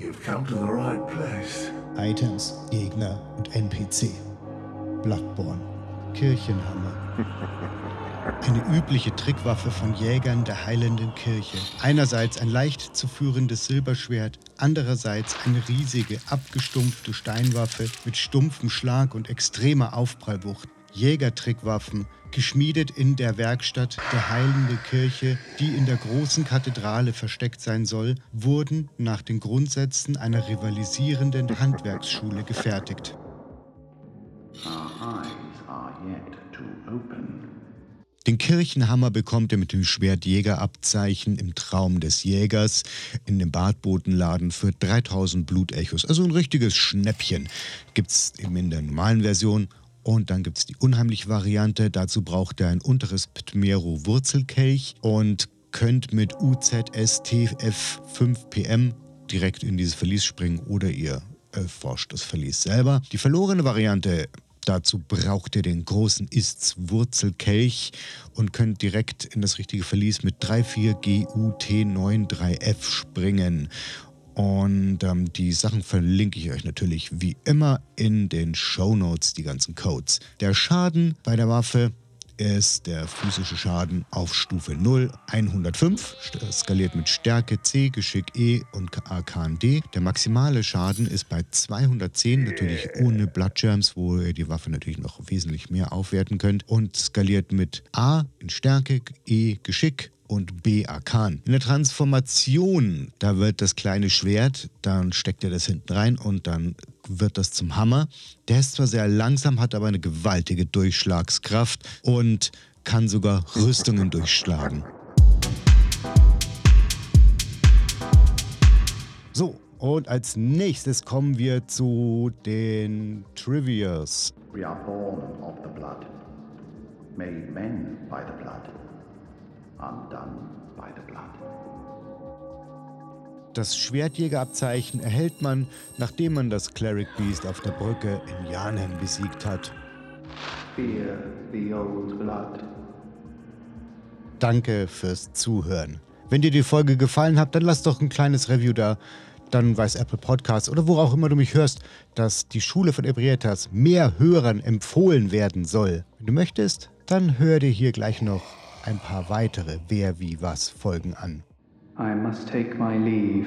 right place. Items, Gegner und NPC. Bloodborne. Kirchenhammer. Eine übliche Trickwaffe von Jägern der heilenden Kirche. Einerseits ein leicht zu führendes Silberschwert, andererseits eine riesige, abgestumpfte Steinwaffe mit stumpfem Schlag und extremer Aufprallwucht. Jägertrickwaffen, geschmiedet in der Werkstatt der Heilende Kirche, die in der großen Kathedrale versteckt sein soll, wurden nach den Grundsätzen einer rivalisierenden Handwerksschule gefertigt. Den Kirchenhammer bekommt er mit dem Schwertjägerabzeichen im Traum des Jägers in dem Badbotenladen für 3000 Blutechos. Also ein richtiges Schnäppchen. Gibt es eben in der normalen Version und dann gibt es die unheimliche Variante. Dazu braucht ihr ein unteres Ptmero Wurzelkelch und könnt mit UZSTF 5PM direkt in dieses Verlies springen oder ihr erforscht das Verlies selber. Die verlorene Variante Dazu braucht ihr den großen Ists Wurzelkelch und könnt direkt in das richtige Verlies mit 34GUT93F springen. Und ähm, die Sachen verlinke ich euch natürlich wie immer in den Show Notes, die ganzen Codes. Der Schaden bei der Waffe ist der physische Schaden auf Stufe 0 105, skaliert mit Stärke C, Geschick E und Arkan D. Der maximale Schaden ist bei 210, natürlich ohne Bloodgerms, wo ihr die Waffe natürlich noch wesentlich mehr aufwerten könnt und skaliert mit A in Stärke, E Geschick und B. Arkan. In der Transformation, da wird das kleine Schwert, dann steckt ihr das hinten rein und dann wird das zum Hammer. Der ist zwar sehr langsam, hat aber eine gewaltige Durchschlagskraft und kann sogar Rüstungen durchschlagen. So, und als nächstes kommen wir zu den Trivias. We are born of the blood, made men by the blood, undone by the blood. Das Schwertjägerabzeichen erhält man, nachdem man das Cleric Beast auf der Brücke in Janem besiegt hat. Fear the old blood. Danke fürs Zuhören. Wenn dir die Folge gefallen hat, dann lass doch ein kleines Review da. Dann weiß Apple Podcasts oder wo auch immer du mich hörst, dass die Schule von Ebrietas mehr Hörern empfohlen werden soll. Wenn du möchtest, dann hör dir hier gleich noch ein paar weitere Wer wie was Folgen an. I must take my leave.